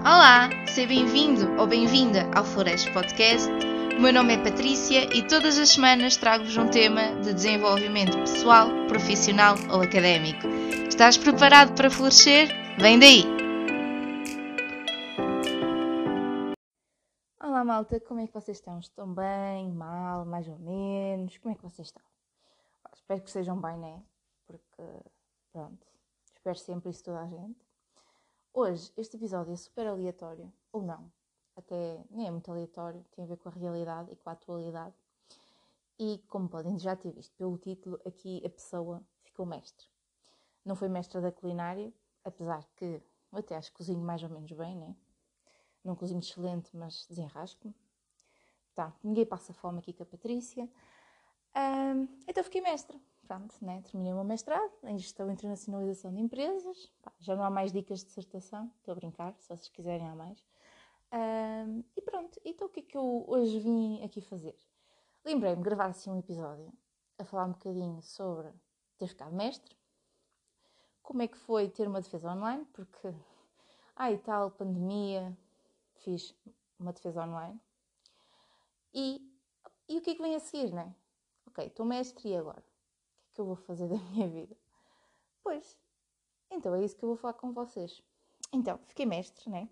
Olá, seja bem-vindo ou bem-vinda ao Flores Podcast. O meu nome é Patrícia e todas as semanas trago-vos um tema de desenvolvimento pessoal, profissional ou académico. Estás preparado para florescer? Vem daí! Olá malta, como é que vocês estão? Estão bem? Mal? Mais ou menos? Como é que vocês estão? Espero que estejam bem, né? Porque, pronto, espero sempre isso toda a gente. Hoje, este episódio é super aleatório, ou não, até nem é muito aleatório, tem a ver com a realidade e com a atualidade. E, como podem já ter visto pelo título, aqui a pessoa ficou mestre. Não foi mestra da culinária, apesar que eu até acho que cozinho mais ou menos bem, né? Não cozinho excelente, mas desenrasco-me. Tá, ninguém passa fome aqui com a Patrícia. Um, então fiquei mestra pronto, né? terminei o meu mestrado em Gestão e Internacionalização de Empresas. Pá, já não há mais dicas de dissertação, estou a brincar, se vocês quiserem há mais. Um, e pronto, então o que é que eu hoje vim aqui fazer? Lembrei-me de gravar assim um episódio a falar um bocadinho sobre ter ficado mestre, como é que foi ter uma defesa online, porque, e tal, pandemia, fiz uma defesa online. E, e o que é que vem a seguir, né? Ok, estou mestre e agora? Que eu vou fazer da minha vida? Pois, então é isso que eu vou falar com vocês. Então, fiquei mestre, né?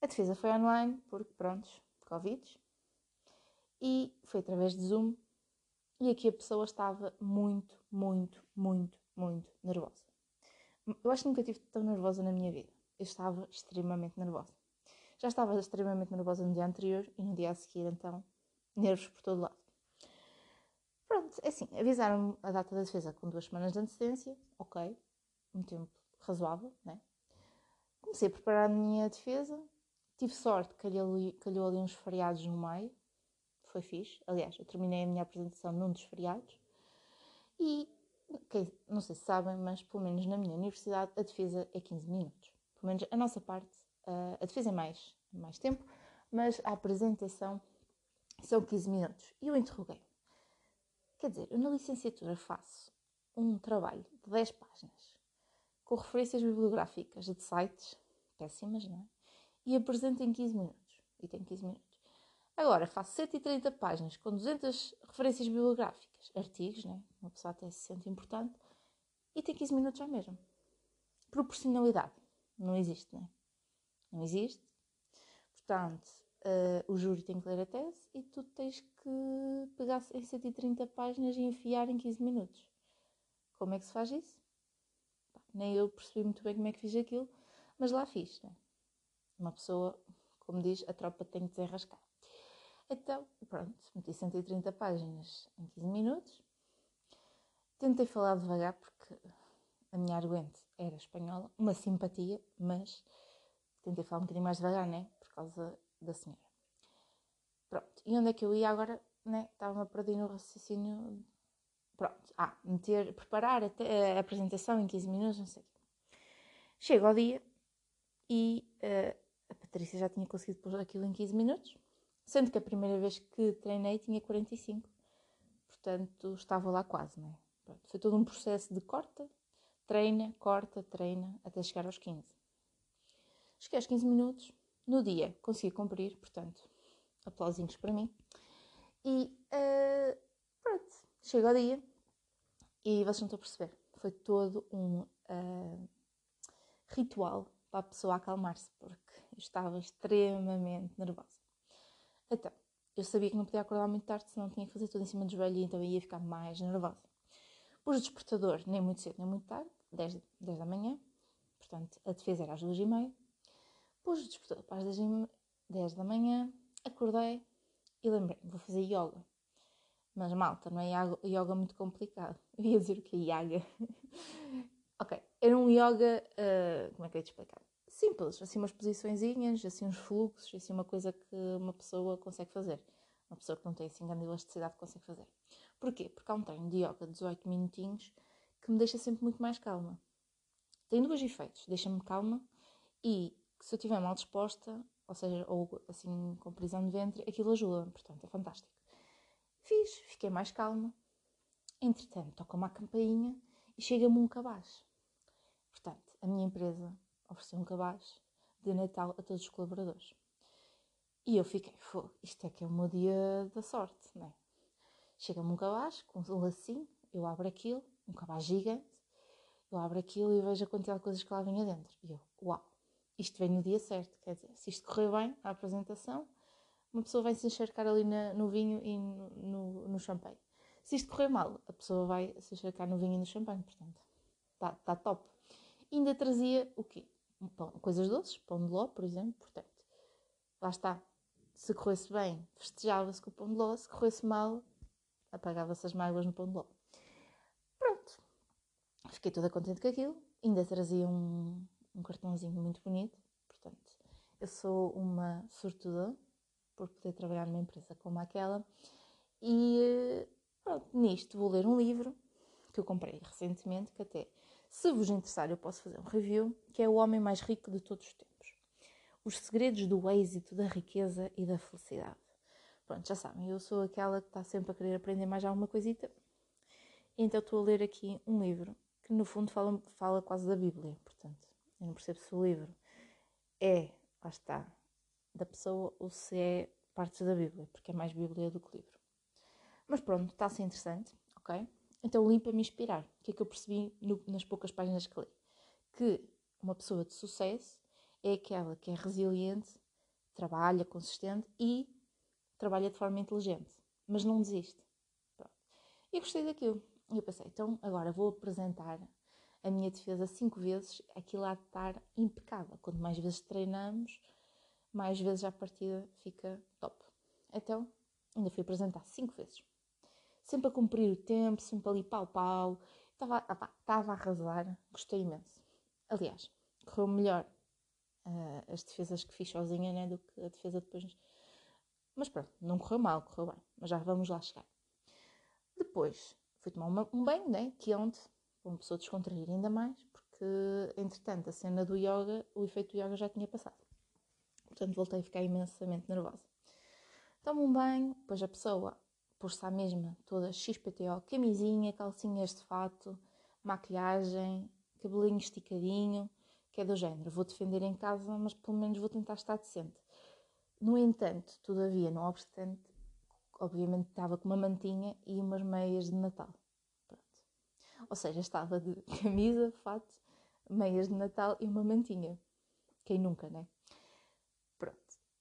A defesa foi online, porque prontos, Covid. E foi através de Zoom. E aqui a pessoa estava muito, muito, muito, muito nervosa. Eu acho que nunca estive tão nervosa na minha vida. Eu estava extremamente nervosa. Já estava extremamente nervosa no dia anterior e no dia a seguir, então, nervos por todo lado. Pronto, é assim, avisaram-me a data da defesa com duas semanas de antecedência, ok, um tempo razoável, né? Comecei a preparar a minha defesa, tive sorte, calhou ali, calhou ali uns feriados no meio, foi fixe. Aliás, eu terminei a minha apresentação num dos feriados e, okay, não sei se sabem, mas pelo menos na minha universidade a defesa é 15 minutos. Pelo menos a nossa parte, a defesa é mais, mais tempo, mas a apresentação são 15 minutos. E eu interroguei Quer dizer, eu na licenciatura faço um trabalho de 10 páginas com referências bibliográficas de sites péssimas, não é? E apresento em 15 minutos. E tem 15 minutos. Agora, faço 130 páginas com 200 referências bibliográficas, artigos, né? Uma pessoa até se sente importante, e tem 15 minutos já mesmo. Proporcionalidade. Não existe, né? Não existe. Portanto, uh, o júri tem que ler a tese e tu tens que pegar em 130 páginas e enfiar em 15 minutos. Como é que se faz isso? Nem eu percebi muito bem como é que fiz aquilo, mas lá fiz. Né? Uma pessoa, como diz, a tropa tem que desenrascar. Então, pronto, meti 130 páginas em 15 minutos. Tentei falar devagar porque a minha arguente era espanhola, uma simpatia, mas tentei falar um bocadinho mais devagar, né? Por causa da senhora. Pronto, e onde é que eu ia agora? Né? Estava-me a perder no raciocínio. Pronto, ah, meter, preparar a, a, apresentação em 15 minutos, não sei. Chego ao dia e uh, a Patrícia já tinha conseguido pôr aquilo em 15 minutos, sendo que a primeira vez que treinei tinha 45. Portanto, estava lá quase, não é? Pronto, foi todo um processo de corta, treina, corta, treina, até chegar aos 15. Cheguei aos 15 minutos, no dia consegui cumprir, portanto, aplausinhos para mim. E uh, pronto, chega ao dia e vocês não estão a perceber. Foi todo um uh, ritual para a pessoa acalmar-se, porque eu estava extremamente nervosa. Então, eu sabia que não podia acordar muito tarde, senão tinha que fazer tudo em cima do joelho e então ia ficar mais nervosa. Pus o despertador nem muito cedo nem muito tarde, 10, 10 da manhã, portanto a defesa era às 2 e meia. Pus o despertador para as 10, 10 da manhã, acordei e lembrei vou fazer yoga. Mas malta, não é yoga muito complicado. Eu ia dizer o que é yoga. ok, era um yoga, uh, como é que eu ia te explicar? Simples, assim umas posiçõezinhas, assim uns fluxos, assim uma coisa que uma pessoa consegue fazer. Uma pessoa que não tem assim grande elasticidade consegue fazer. Porquê? Porque há um treino de yoga de 18 minutinhos que me deixa sempre muito mais calma. Tem dois efeitos. Deixa-me calma e se eu estiver mal disposta, ou seja, ou assim com prisão de ventre, aquilo ajuda, portanto é fantástico. Fiz, fiquei mais calma. Entretanto, toca uma campainha e chega-me um cabaz. Portanto, a minha empresa ofereceu um cabaz de Natal a todos os colaboradores. E eu fiquei, isto é que é o meu dia da sorte, não é? Chega-me um cabaz com um lacinho, eu abro aquilo, um cabaz gigante, eu abro aquilo e vejo a quantidade de coisas que lá vinha dentro. E eu, uau, isto vem no dia certo, quer dizer, se isto correr bem, a apresentação, uma pessoa vai se encharcar ali na, no vinho e no, no, no, champanhe. Se isto correr mal, a pessoa vai se encharcar no vinho e no champanhe, portanto, está tá top. Ainda trazia o quê? Pão, coisas doces, pão de ló, por exemplo, portanto, lá está. Se corresse bem, festejava-se com o pão de ló, se corresse mal, apagava-se as mágoas no pão de ló. Pronto, fiquei toda contente com aquilo. Ainda trazia um, um cartãozinho muito bonito, portanto, eu sou uma sortuda por poder trabalhar numa empresa como aquela. E pronto, nisto vou ler um livro que eu comprei recentemente, que até, se vos interessar, eu posso fazer um review, que é O Homem Mais Rico de Todos os Tempos. Os segredos do êxito, da riqueza e da felicidade. Pronto, já sabem, eu sou aquela que está sempre a querer aprender mais alguma coisita. Então estou a ler aqui um livro que no fundo fala, fala quase da Bíblia, portanto, eu não percebo se o livro é, lá está, da pessoa ou se é partes da Bíblia, porque é mais Bíblia do que livro. Mas pronto, está a ser interessante, ok? Então li para me inspirar. O que é que eu percebi no, nas poucas páginas que li? Que uma pessoa de sucesso é aquela que é resiliente, trabalha consistente e trabalha de forma inteligente, mas não desiste. Pronto. E gostei daquilo. E eu pensei, então agora vou apresentar a minha defesa cinco vezes, aquilo há de estar impecável. Quanto mais vezes treinamos, mais vezes a partida fica top. Então, ainda fui apresentar cinco vezes. Sempre a cumprir o tempo, sempre ali pau-pau. Estava, estava a arrasar, gostei imenso. Aliás, correu melhor uh, as defesas que fiz sozinha né, do que a defesa depois. Mas pronto, não correu mal, correu bem. Mas já vamos lá chegar. Depois, fui tomar uma, um banho, né, que ontem, para uma pessoa descontrair ainda mais, porque entretanto a cena do yoga, o efeito do yoga já tinha passado. Portanto, voltei a ficar imensamente nervosa. Tomo um banho, depois a pessoa pôs-se à mesma, toda XPTO, camisinha, calcinhas de fato, maquilhagem, cabelinho esticadinho, que é do género. Vou defender em casa, mas pelo menos vou tentar estar decente. No entanto, todavia, não obstante, obviamente estava com uma mantinha e umas meias de Natal. Pronto. Ou seja, estava de camisa, fato, meias de Natal e uma mantinha. Quem nunca, né?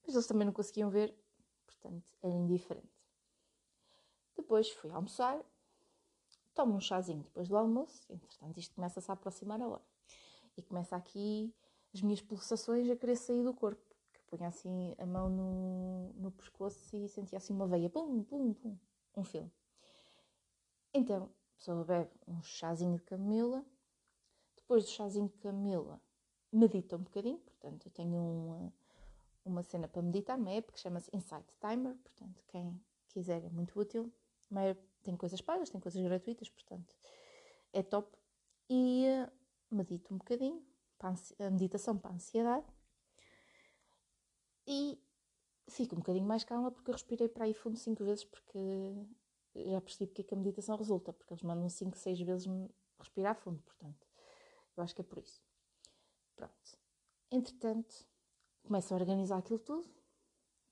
mas eles também não conseguiam ver, portanto era indiferente. Depois fui almoçar, tomo um chazinho depois do almoço, entretanto isto começa-se a aproximar a hora. E começa aqui as minhas pulsações a querer sair do corpo, que punha assim a mão no, no pescoço e sentia assim uma veia, pum, pum, pum, um filme. Então, a pessoa bebe um chazinho de camomila, depois do chazinho de camomila medita um bocadinho, portanto eu tenho um uma cena para meditar, uma app que chama-se Insight Timer, portanto, quem quiser é muito útil. Uma app tem coisas pagas, tem coisas gratuitas, portanto, é top. E uh, medito um bocadinho, a meditação para a ansiedade. E fico um bocadinho mais calma porque eu respirei para aí fundo 5 vezes, porque já percebi porque é que a meditação resulta, porque eles mandam 5, 6 vezes respirar fundo, portanto, eu acho que é por isso. Pronto. Entretanto, começo a organizar aquilo tudo,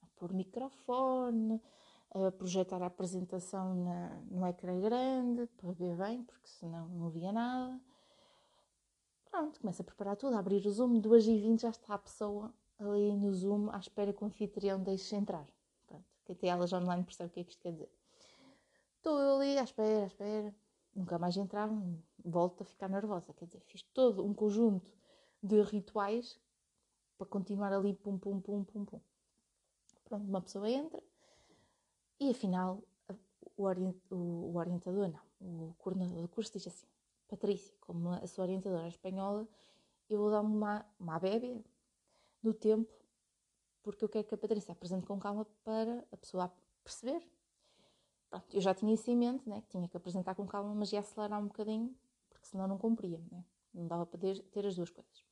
a pôr microfone, a projetar a apresentação na, no ecrã grande para ver bem, porque senão não via nada. Pronto, começo a preparar tudo, a abrir o Zoom, 2h20 já está a pessoa ali no Zoom à espera que o anfitrião deixe entrar. Pronto, quem tem aulas online percebe o que é que isto quer dizer. Estou ali à espera, à espera, nunca mais entraram, volto a ficar nervosa. Quer dizer, fiz todo um conjunto de rituais para continuar ali, pum, pum, pum, pum, pum. Pronto, uma pessoa entra e afinal o, orient, o, orientador, não, o coordenador do curso diz assim: Patrícia, como a sua orientadora é espanhola, eu vou dar uma, uma bébia do tempo, porque eu quero que a Patrícia apresente com calma para a pessoa perceber. Pronto, eu já tinha isso em mente, né, que tinha que apresentar com calma, mas ia acelerar um bocadinho, porque senão não cumpria, né? não dava para ter, as duas coisas.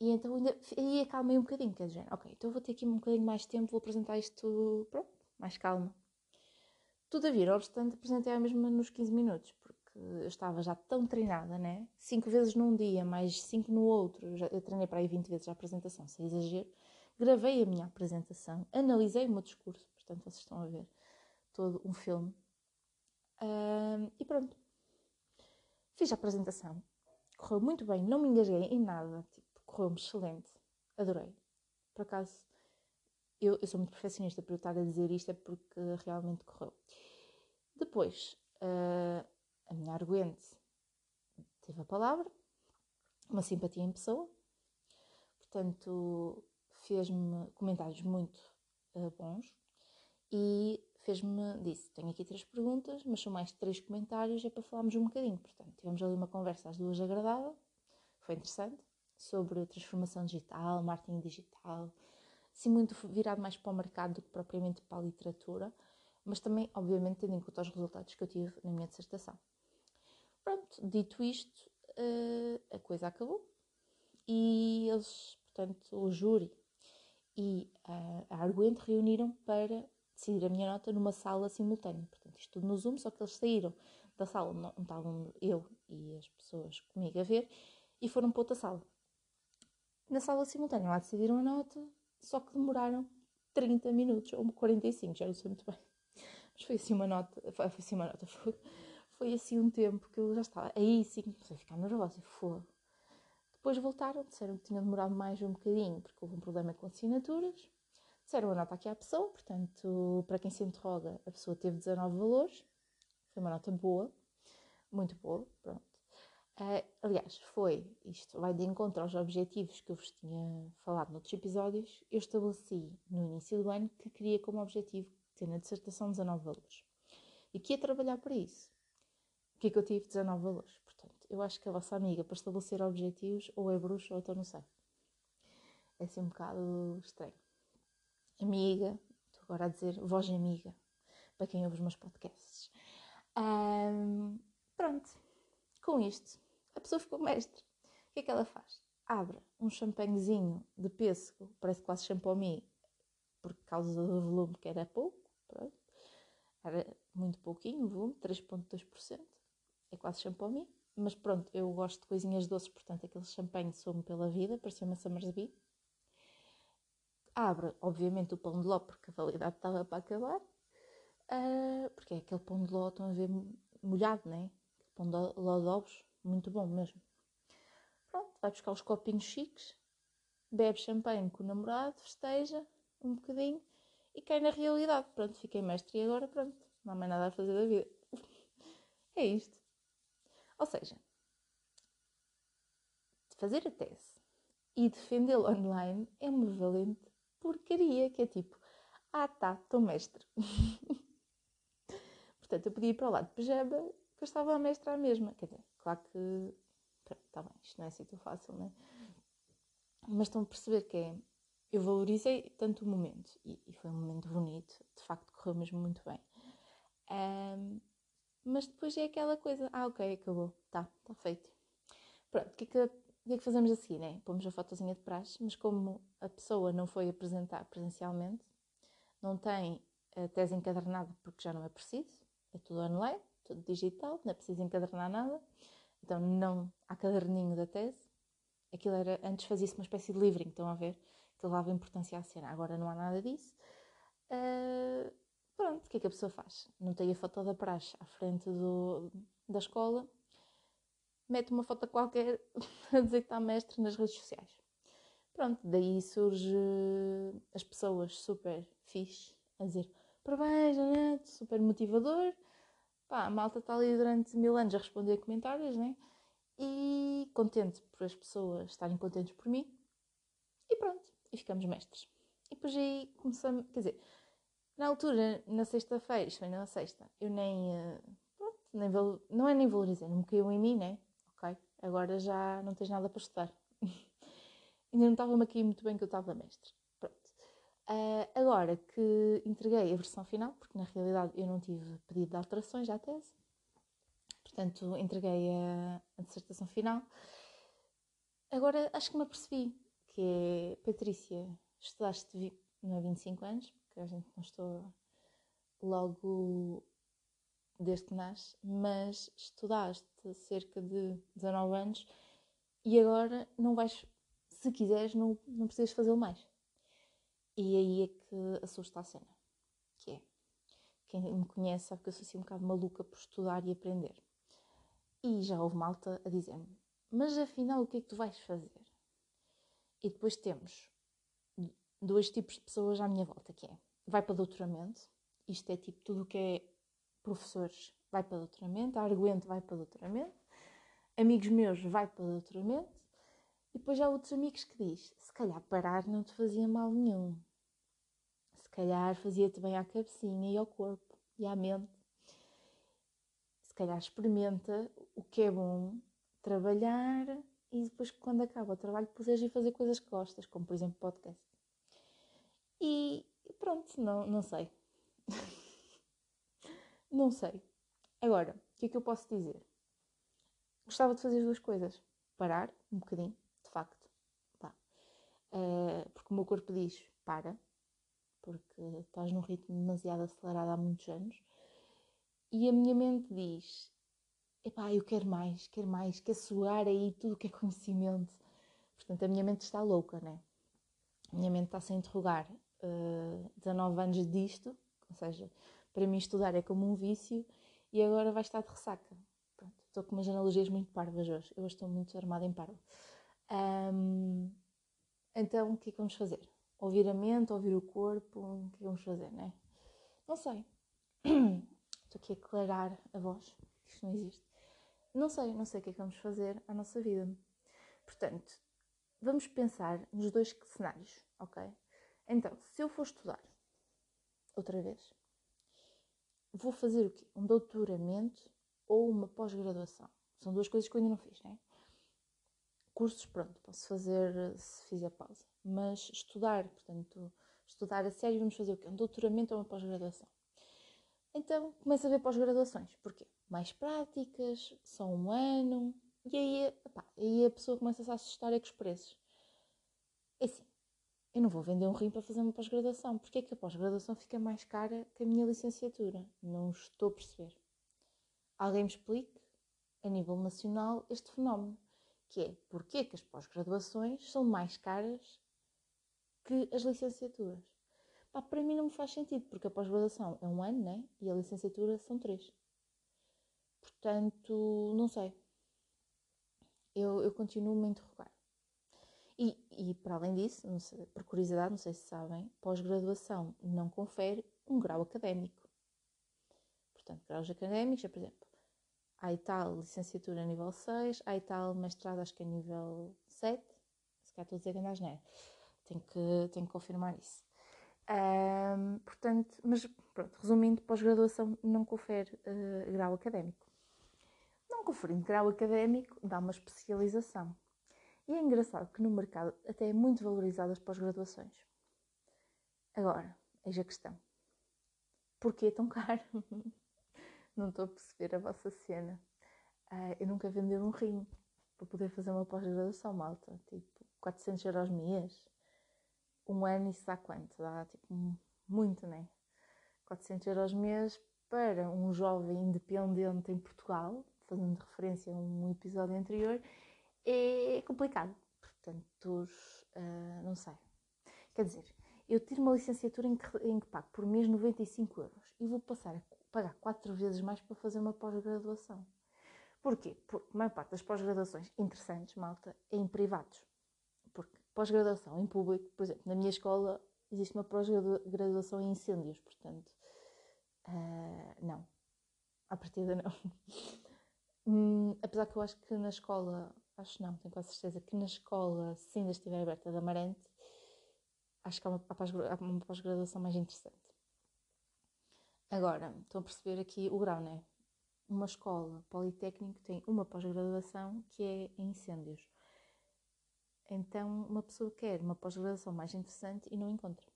E então ainda, aí acalmei um bocadinho, quer dizer, ok, então vou ter aqui um bocadinho mais de tempo, vou apresentar isto, pronto, mais calma. Não obstante, apresentei a mesma nos 15 minutos, porque eu estava já tão treinada, né? Cinco vezes num dia, mais cinco no outro. Já, eu treinei para aí 20 vezes a apresentação, sem exagero. Gravei a minha apresentação, analisei o meu discurso, portanto vocês estão a ver todo um filme. Um, e pronto. Fiz a apresentação. Correu muito bem, não me engasguei em nada. Tipo, correu-me excelente. Adorei. Por acaso, eu, eu sou muito perfeccionista por eu estar a dizer isto, é porque realmente correu. Depois, uh, a minha arguente teve a palavra, uma simpatia em pessoa, portanto, fez-me comentários muito uh, bons e fez-me, disse, tenho aqui três perguntas, mas são mais três comentários, é para falarmos um bocadinho. Portanto, tivemos ali uma conversa às duas agradável, foi interessante, sobre transformação digital, marketing digital, assim muito virado mais para o mercado do que propriamente para a literatura, mas também, obviamente, tendo em conta os resultados que eu tive na minha dissertação. Pronto, dito isto, eh, a coisa acabou e eles, portanto, o júri e a, a arguente reuniram para decidir a minha nota numa sala simultânea. Portanto, isto tudo no Zoom, só que eles saíram da sala onde estavam eu e as pessoas comigo a ver e foram para outra sala. Na sala simultânea lá decidiram a nota, só que demoraram 30 minutos ou 45, já não sei muito bem. Mas foi assim uma nota, foi assim uma nota, foi, foi assim um tempo que eu já estava. Aí sim comecei a ficar nervosa foi. Depois voltaram, disseram que tinha demorado mais um bocadinho porque houve um problema com assinaturas Disseram a nota aqui à pessoa, portanto, para quem se interroga, a pessoa teve 19 valores, foi uma nota boa, muito boa, pronto. Uh, aliás, foi, isto vai de encontro aos objetivos que eu vos tinha falado noutros episódios, eu estabeleci no início do ano que queria como objetivo ter na dissertação 19 valores. E que ia trabalhar para isso. O que é que eu tive 19 valores? Portanto, eu acho que a vossa amiga, para estabelecer objetivos, ou é bruxa ou então não sei. É assim um bocado estranho amiga, estou agora a dizer voz amiga, para quem ouve os meus podcasts. Um, pronto, com isto, a pessoa ficou mestre. O que é que ela faz? Abre um champanhezinho de pêssego, parece quase champomi, por causa do volume que era pouco, pronto. Era muito pouquinho o volume, 3,2%, é quase champomi. Mas pronto, eu gosto de coisinhas doces, portanto aquele champanhe soube pela vida, parecia uma Summersby abre, obviamente, o pão de ló, porque a validade estava para acabar, uh, porque é aquele pão de ló, estão a ver, molhado, né? Pão de ló de ovos, muito bom mesmo. Pronto, vai buscar os copinhos chiques, bebe champanhe com o namorado, festeja um bocadinho e cai na realidade. Pronto, fiquei mestre e agora pronto, não há mais nada a fazer da vida. é isto. Ou seja, fazer a tese e defendê-lo online é uma valente porcaria, que é tipo, ah tá, estou mestre. Portanto, eu podia ir para o lado de pijama, que eu estava a mestra a mesma. Quer dizer, claro que, está bem, isto não é assim tão fácil, não é? Mas estão a perceber que é, eu valorizei tanto o momento, e, e foi um momento bonito, de facto correu mesmo muito bem. Um, mas depois é aquela coisa, ah ok, acabou, tá, está feito. Pronto, o que é que o que é que fazemos assim, né? Pomos a fotozinha de praxe, mas como a pessoa não foi apresentar presencialmente, não tem a tese encadernada porque já não é preciso, é tudo online, tudo digital, não é preciso encadernar nada, então não há caderninho da tese. Aquilo era, antes fazia-se uma espécie de livrinho, estão a ver? Que levava importância à cena, agora não há nada disso. Uh, pronto, o que é que a pessoa faz? Não tem a foto da praxe à frente do, da escola, mete uma foto qualquer a dizer que está mestre nas redes sociais. Pronto, daí surge as pessoas super fixe a dizer parabéns, super motivador. Pá, a malta está ali durante mil anos a responder comentários, né? E contente por as pessoas estarem contentes por mim. E pronto, e ficamos mestres. E depois aí começamos, quer dizer, na altura, na sexta-feira, isto foi na sexta, eu nem, eh, pronto, nem, não é nem valorizei, não me caiu em mim, né? Agora já não tens nada para estudar. Ainda não estava-me aqui muito bem que eu estava mestre. Pronto. Uh, agora que entreguei a versão final, porque na realidade eu não tive pedido de alterações à tese, portanto entreguei a, a dissertação final. Agora acho que me apercebi que é Patrícia, estudaste não é 25 anos, porque a gente não estou logo desde que nasces, mas estudaste cerca de 19 anos e agora não vais, se quiseres, não, não precisas fazê-lo mais. E aí é que assusta a cena, que é, quem me conhece sabe que eu sou assim um bocado maluca por estudar e aprender. E já houve malta a dizer-me, mas afinal o que é que tu vais fazer? E depois temos dois tipos de pessoas à minha volta, que é, vai para doutoramento, isto é tipo tudo o que é professores vai para doutoramento, Arguente vai para doutoramento, amigos meus vai para doutoramento, e depois há outros amigos que diz, se calhar parar não te fazia mal nenhum. Se calhar fazia-te bem à cabecinha e ao corpo e à mente. Se calhar experimenta o que é bom, trabalhar e depois quando acaba o trabalho puderes ir fazer coisas que gostas, como por exemplo podcast. E pronto, não, não sei. não sei. Agora, o que é que eu posso dizer? Gostava de fazer as duas coisas. Parar um bocadinho, de facto. Pá. Uh, porque o meu corpo diz para, porque estás num ritmo demasiado acelerado há muitos anos. E a minha mente diz: epá, eu quero mais, quero mais, quero suar aí tudo que é conhecimento. Portanto, a minha mente está louca, né? A minha mente está-se a interrogar uh, 19 anos disto, ou seja, para mim estudar é como um vício e agora vai estar de ressaca. Pronto, estou com umas analogias muito parvas hoje, eu estou muito armada em parvo. Um, então, o que é que vamos fazer? Ouvir a mente, ouvir o corpo, o que é que vamos fazer, né? Não sei. Estou aqui a aclarar a voz, isto não existe. Não sei, não sei o que é que vamos fazer à nossa vida. Portanto, vamos pensar nos dois cenários, ok? Então, se eu for estudar outra vez, vou fazer o quê? Um doutoramento ou uma pós-graduação. São duas coisas que eu ainda não fiz, né? Cursos, pronto, posso fazer se fizer pausa. Mas estudar, portanto, estudar a sério, vamos fazer o quê? Um doutoramento ou uma pós-graduação. Então, começo a ver pós-graduações. Porquê? Mais práticas, só um ano. E aí, epá, aí a pessoa começa a se assustar é com os preços. É assim, eu não vou vender um rim para fazer uma pós-graduação. Porquê é que a pós-graduação fica mais cara que a minha licenciatura? Não estou a perceber. Alguém me explique, a nível nacional, este fenómeno, que é porquê que as pós-graduações são mais caras que as licenciaturas. Pá, para mim não me faz sentido, porque a pós-graduação é um ano, né? E a licenciatura são três. Portanto, não sei. Eu, eu continuo-me a interrogar. E, e para além disso, sei, por curiosidade, não sei se sabem, pós-graduação não confere um grau académico. Portanto, graus académicos é, por exemplo, há e tal licenciatura a nível 6, há e tal mestrado, acho que é nível 7, se calhar estou a dizer que ainda é. Tenho que, tenho que confirmar isso. Um, portanto, mas pronto, resumindo, pós-graduação não confere uh, grau académico. Não conferindo grau académico, dá uma especialização. E é engraçado que no mercado até é muito valorizado as pós-graduações. Agora, eis a questão. Porquê tão caro? Não estou a perceber a vossa cena. Uh, eu nunca vendi um rim para poder fazer uma pós-graduação, malta. Tipo, 400 euros mês. Um ano, isso dá quanto? Dá tipo muito, né? 400 euros mês para um jovem independente em Portugal, fazendo referência a um episódio anterior, é complicado. Portanto, uh, não sei. Quer dizer, eu tiro uma licenciatura em que, em que pago por mês 95 euros e vou passar a pagar quatro vezes mais para fazer uma pós-graduação. Porquê? Porque a maior parte das pós-graduações interessantes, malta, é em privados. Porque pós-graduação em público, por exemplo, na minha escola existe uma pós-graduação em incêndios, portanto, uh, não. À partida, não. hum, apesar que eu acho que na escola acho não, tenho quase certeza que na escola, se ainda estiver aberta da Amarante, acho que há uma, pós-graduação mais interessante. Agora, estão a perceber aqui o grau, né? Uma escola politécnica tem uma pós-graduação que é em incêndios. Então, uma pessoa quer uma pós-graduação mais interessante e não encontra.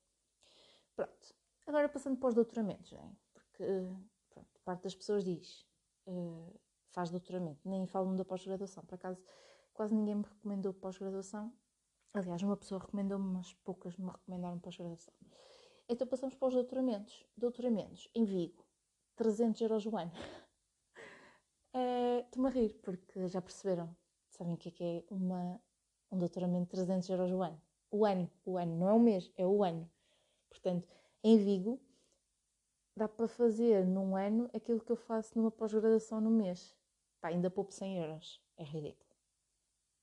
Pronto. Agora, passando para os doutoramentos, né? Porque, pronto, parte das pessoas diz, uh, faz doutoramento, nem falam da pós-graduação. Por acaso, quase ninguém me recomendou pós-graduação. Aliás, uma pessoa recomendou-me, mas poucas me recomendaram pós-graduação. Então passamos para os doutoramentos. Doutoramentos em Vigo. 300 euros o ano. Uh, Estou-me a rir, porque já perceberam. Sabem o que é que é uma, um doutoramento de 300 euros o ano? O ano, o ano, não é o mês, é o ano. Portanto, em Vigo, dá para fazer num ano aquilo que eu faço numa pós-graduação no mês. Pá, ainda poupo 100 euros. É ridículo.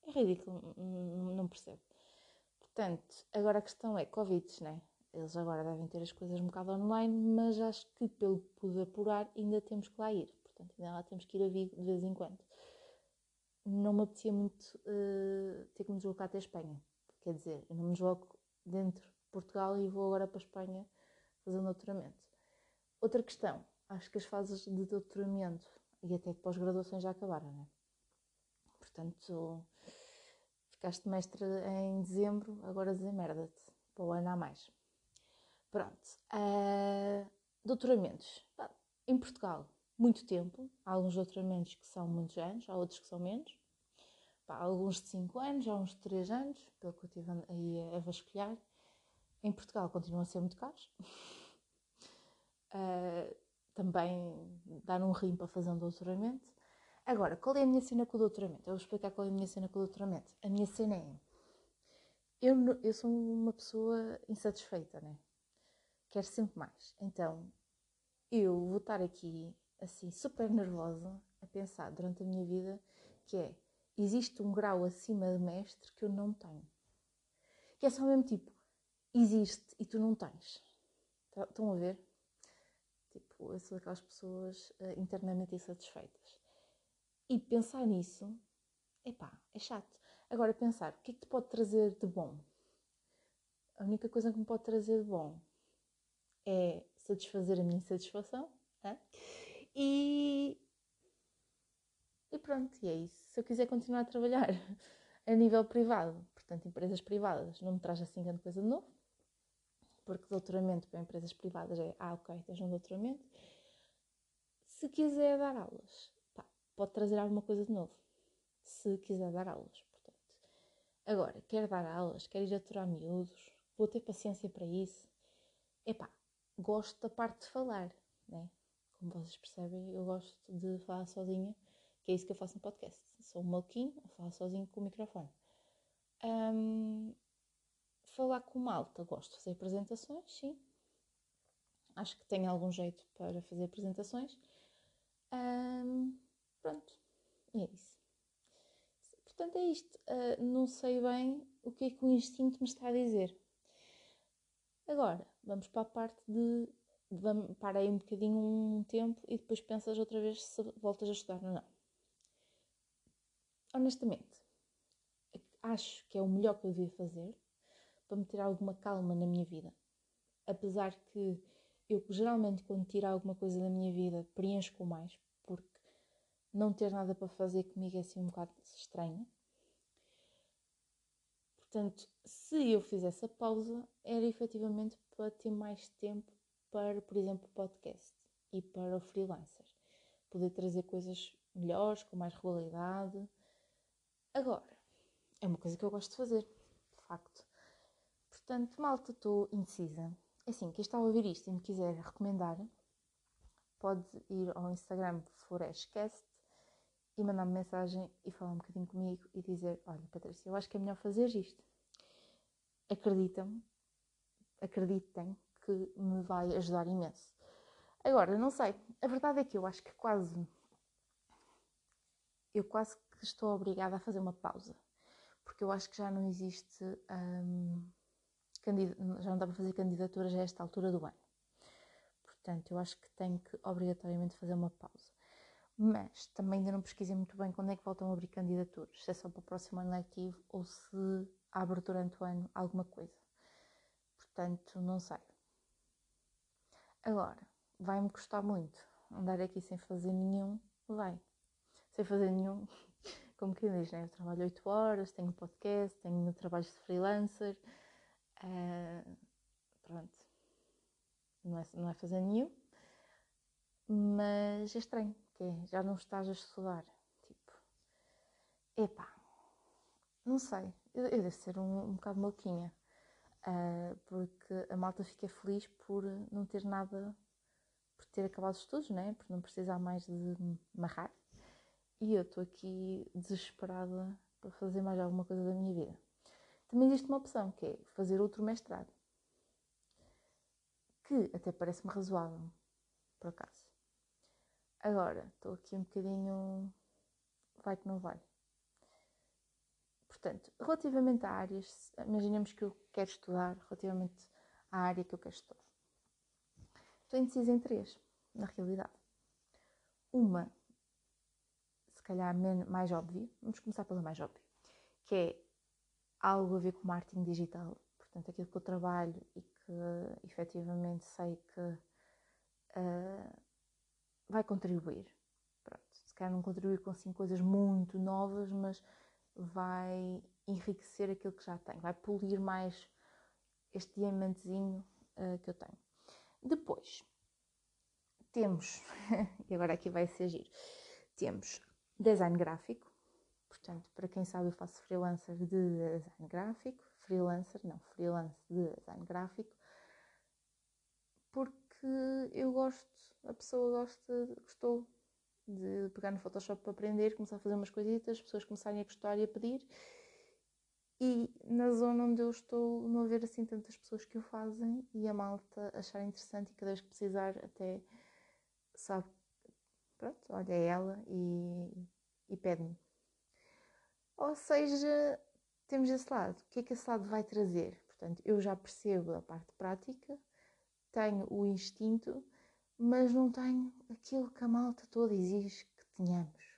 É ridículo, não percebo. Portanto, agora a questão é Covid, né? Eles agora devem ter as coisas um bocado online, mas acho que pelo que pude apurar ainda temos que lá ir. Portanto, ainda lá temos que ir a Vigo de vez em quando. Não me apetecia muito uh, ter que me deslocar até a Espanha. Quer dizer, eu não me desloco dentro de Portugal e vou agora para a Espanha fazer um doutoramento. Outra questão, acho que as fases de doutoramento e até de pós-graduação já acabaram, né? Portanto, ficaste mestre em dezembro, agora desemmerda-te, para o ano a mais. Pronto. Uh, doutoramentos. Em Portugal, muito tempo. Há alguns doutoramentos que são muitos anos, há outros que são menos. Há alguns de 5 anos, há uns de 3 anos, pelo que eu estive aí a vasculhar. Em Portugal continuam a ser muito caros. Uh, também dar um rim para fazer um doutoramento. Agora, qual é a minha cena com o doutoramento? Eu vou explicar qual é a minha cena com o doutoramento. A minha cena é. Eu, eu sou uma pessoa insatisfeita, né? Quero sempre mais. Então, eu vou estar aqui, assim, super nervosa, a pensar durante a minha vida que é: existe um grau acima de mestre que eu não tenho. Que é só o mesmo tipo: existe e tu não tens. Tá, estão a ver? Tipo, eu sou daquelas pessoas uh, internamente insatisfeitas. E pensar nisso, epá, é chato. Agora, pensar, o que é que te pode trazer de bom? A única coisa que me pode trazer de bom é satisfazer a minha insatisfação. É? E, e pronto, e é isso. Se eu quiser continuar a trabalhar a nível privado, portanto, empresas privadas, não me traz assim grande coisa de novo, porque doutoramento para empresas privadas é, ah, ok, tens um doutoramento. Se quiser dar aulas, pode trazer alguma coisa de novo. Se quiser dar aulas, portanto. Agora, quer dar aulas, quer ir aturar miúdos, vou ter paciência para isso. Epá, gosto da parte de falar, né? Como vocês percebem, eu gosto de falar sozinha, que é isso que eu faço no podcast. Sou um maluquinho a falar sozinho com o microfone. Um, falar com malta, gosto de fazer apresentações, sim. Acho que tenho algum jeito para fazer apresentações. Um, pronto, é isso. Portanto, é isto. Uh, não sei bem o que é que o instinto me está a dizer. Agora, vamos para a parte de. Vamos, para aí um bocadinho um tempo e depois pensas outra vez se voltas a estudar ou não. Honestamente, acho que é o melhor que eu devia fazer para me ter alguma calma na minha vida. Apesar que eu geralmente quando tiro alguma coisa da minha vida preencho com mais, não ter nada para fazer comigo é assim um bocado estranho. Portanto, se eu fizesse a pausa, era efetivamente para ter mais tempo para, por exemplo, podcast e para o freelancer. Poder trazer coisas melhores, com mais regularidade. Agora, é uma coisa que eu gosto de fazer, de facto. Portanto, malta, estou indecisa. É assim, quem está a ouvir isto e me quiser recomendar, pode ir ao Instagram Florescast e mandar-me mensagem e falar um bocadinho comigo e dizer: Olha, Patrícia, eu acho que é melhor fazer isto. Acreditam-me, acreditem que me vai ajudar imenso. Agora, não sei, a verdade é que eu acho que quase. Eu quase que estou obrigada a fazer uma pausa, porque eu acho que já não existe. Hum, já não dá para fazer candidaturas a esta altura do ano. Portanto, eu acho que tenho que obrigatoriamente fazer uma pausa. Mas também ainda não pesquisei muito bem quando é que voltam a abrir candidaturas, se é só para o próximo ano letivo ou se abre durante o ano alguma coisa. Portanto, não sei. Agora, vai-me custar muito andar aqui sem fazer nenhum, vai. Sem fazer nenhum, como quem diz, né? Eu trabalho 8 horas, tenho podcast, tenho trabalhos de freelancer, Uh, pronto, não é, não é fazer nenhum, mas é estranho, que é, já não estás a estudar. Tipo, epá, não sei, eu, eu devo ser um, um bocado maluquinha, uh, porque a malta fica feliz por não ter nada, por ter acabado os estudos, né? por não precisar mais de marrar. E eu estou aqui desesperada para fazer mais alguma coisa da minha vida. Também existe uma opção que é fazer outro mestrado, que até parece-me razoável, por acaso. Agora, estou aqui um bocadinho. vai que não vai. Portanto, relativamente a áreas, imaginemos que eu quero estudar, relativamente à área que eu quero estudar. Estou indecisa em três, na realidade. Uma, se calhar mais óbvia, vamos começar pela mais óbvia, que é algo a ver com marketing digital, portanto, aquilo que eu trabalho e que efetivamente sei que uh, vai contribuir. Pronto, se calhar não contribuir com assim, coisas muito novas, mas vai enriquecer aquilo que já tenho, vai polir mais este diamantezinho uh, que eu tenho. Depois, temos, e agora aqui vai ser giro, temos design gráfico, portanto, para quem sabe eu faço freelancer de design gráfico, freelancer, não, freelance de design gráfico, porque eu gosto, a pessoa gosta, gostou de pegar no Photoshop para aprender, começar a fazer umas coisitas, as pessoas começarem a gostar e a pedir. E na zona onde eu estou, não haver assim tantas pessoas que o fazem e a malta achar interessante e cada vez que precisar até sabe, pronto, olha ela e, e pede-me. Ou seja, temos esse lado. O que é que esse lado vai trazer? Portanto, eu já percebo a parte prática, tenho o instinto, mas não tenho aquilo que a malta toda exige que tenhamos.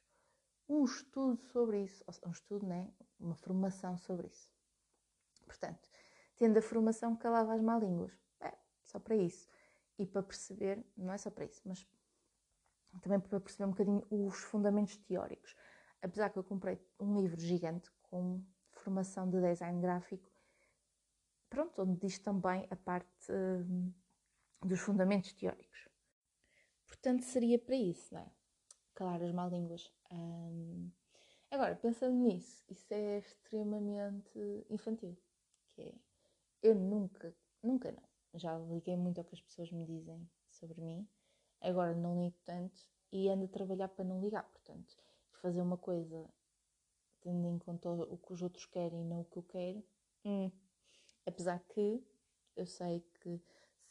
Um estudo sobre isso, um estudo, né? uma formação sobre isso. Portanto, tendo a formação, calava as má línguas. É, só para isso. E para perceber, não é só para isso, mas também para perceber um bocadinho os fundamentos teóricos. Apesar que eu comprei um livro gigante com formação de design gráfico, pronto, onde diz também a parte hum, dos fundamentos teóricos. Portanto, seria para isso, não é? Calar as má línguas. Agora, pensando nisso, isso é extremamente infantil. Que é, eu nunca, nunca não. Já liguei muito ao que as pessoas me dizem sobre mim. Agora não ligo tanto e ando a trabalhar para não ligar. Portanto, fazer uma coisa tendo em conta o que os outros querem e não o que eu quero. Hum. Apesar que eu sei que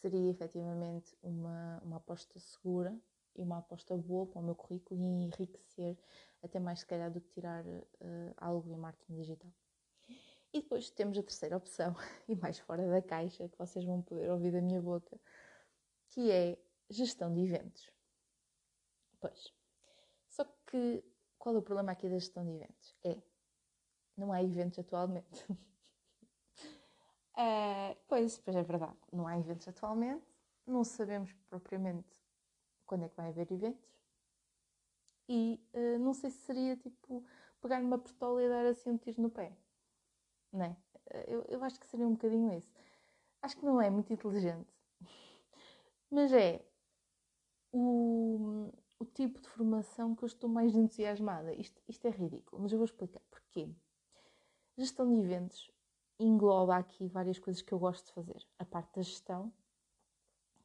seria efetivamente uma, uma aposta segura e uma aposta boa para o meu currículo e enriquecer até mais se calhar do que tirar uh, algo em marketing digital. E depois temos a terceira opção, e mais fora da caixa, que vocês vão poder ouvir da minha boca, que é gestão de eventos. Pois. Só que qual é o problema aqui da gestão de eventos? É, não há eventos atualmente. Uh, pois, pois é verdade, não há eventos atualmente, não sabemos propriamente quando é que vai haver eventos e uh, não sei se seria tipo pegar numa pistola e dar assim um tiro no pé, não é? Eu, eu acho que seria um bocadinho isso. Acho que não é muito inteligente, mas é o, o tipo de formação que eu estou mais entusiasmada. Isto, isto é ridículo, mas eu vou explicar porquê. Gestão de eventos engloba aqui várias coisas que eu gosto de fazer. A parte da gestão,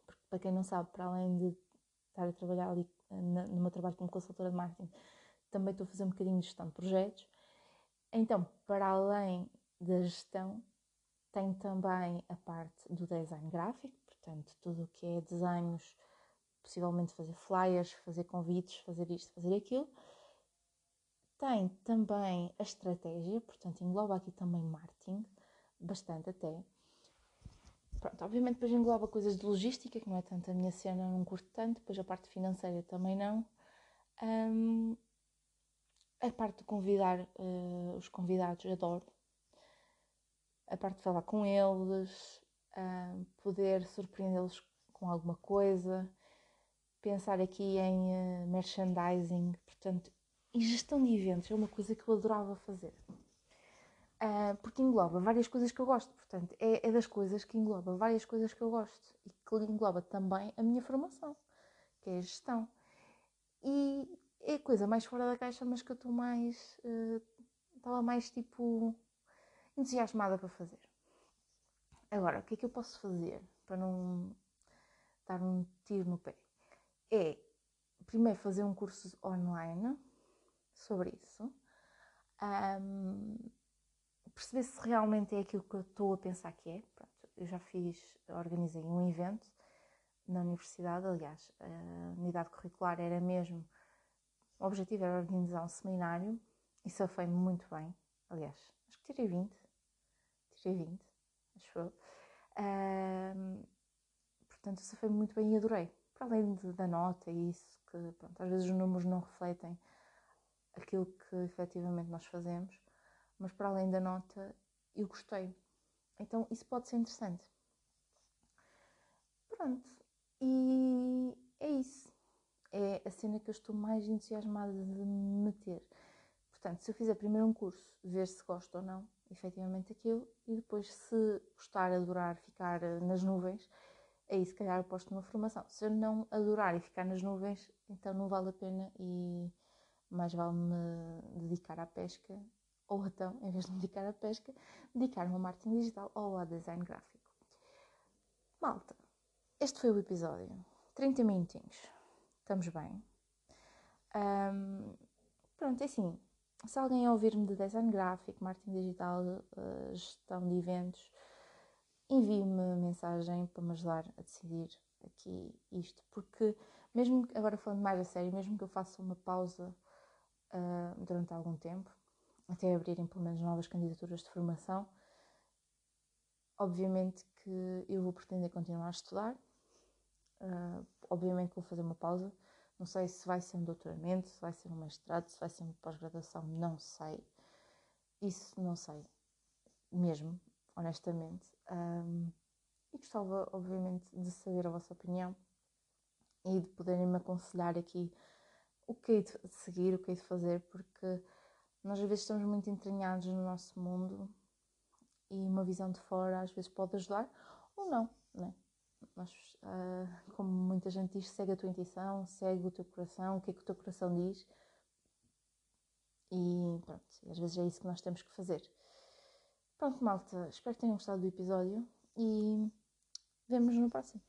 porque para quem não sabe, para além de estar a trabalhar ali eh, no meu trabalho como consultora de marketing, também estou a fazer um bocadinho de gestão de projetos. Então, para além da gestão, tenho também a parte do design gráfico, portanto, tudo o que é desenhos, possivelmente fazer flyers, fazer convites, fazer isto, fazer aquilo. Tem também a estratégia, portanto, engloba aqui também marketing, bastante até. Pronto, obviamente depois engloba coisas de logística, que não é tanto a minha cena, não curto tanto, depois a parte financeira também não. Um, a parte de convidar uh, os convidados, adoro. A parte de falar com eles, uh, poder surpreendê-los com alguma coisa, pensar aqui em uh, merchandising, portanto, e gestão de eventos é uma coisa que eu adorava fazer. Uh, porque engloba várias coisas que eu gosto, portanto, é, é, das coisas que engloba várias coisas que eu gosto e que engloba também a minha formação, que é a gestão. E é a coisa mais fora da caixa, mas que eu estou mais. Uh, estava mais tipo. entusiasmada para fazer. Agora, o que é que eu posso fazer para não dar um tiro no pé? é primeiro fazer um curso online sobre isso, um, perceber se realmente é aquilo que eu estou a pensar que é. Pronto, eu já fiz, organizei um evento na universidade, aliás, a unidade curricular era mesmo, o objetivo era organizar um seminário e foi muito bem. Aliás, acho que tirei 20, tirei 20, acho eu. Um, portanto, isso foi muito bem e adorei. Para além de, da nota e isso, que pronto, às vezes os números não refletem aquilo que efetivamente nós fazemos, mas para além da nota, eu gostei. Então, isso pode ser interessante. Pronto, e é isso. É a cena que eu estou mais entusiasmada de me meter. Portanto, se eu fizer primeiro um curso, ver se gosto ou não, efetivamente aquilo, e depois, se gostar, adorar, ficar eh, nas nuvens, aí se calhar eu posto uma formação. Se eu não adorar e ficar nas nuvens, então não vale a pena e mais vale me dedicar à pesca, ou então, em vez de me dedicar à pesca, dedicar-me ao marketing digital ou ao design gráfico. Malta, este foi o episódio. 30 minutinhos. Estamos bem. Um, pronto, é assim. Se alguém ouvir-me de design gráfico, marketing digital, uh, gestão de eventos, envie-me mensagem para me ajudar a decidir aqui isto. Porque, mesmo agora falando mais a sério, mesmo que eu faça uma pausa uh, durante algum tempo, até abrirem pelo menos novas candidaturas de formação, obviamente que eu vou pretender continuar a estudar. Uh, obviamente que vou fazer uma pausa. Não sei se vai ser um doutoramento, se vai ser um mestrado, se vai ser uma pós-graduação, não sei. Isso não sei, mesmo, honestamente. Um, e gostava, obviamente, de saber a vossa opinião e de poderem me aconselhar aqui o que é de seguir, o que é de fazer, porque nós às vezes estamos muito entranhados no nosso mundo e uma visão de fora às vezes pode ajudar ou não, né? Nós, uh, como muita gente diz, segue a tua intuição, segue o teu coração, o que é que o teu coração diz. E pronto, às vezes é isso que nós temos que fazer. Pronto, malta, espero que tenham gostado do episódio e vemos no próximo.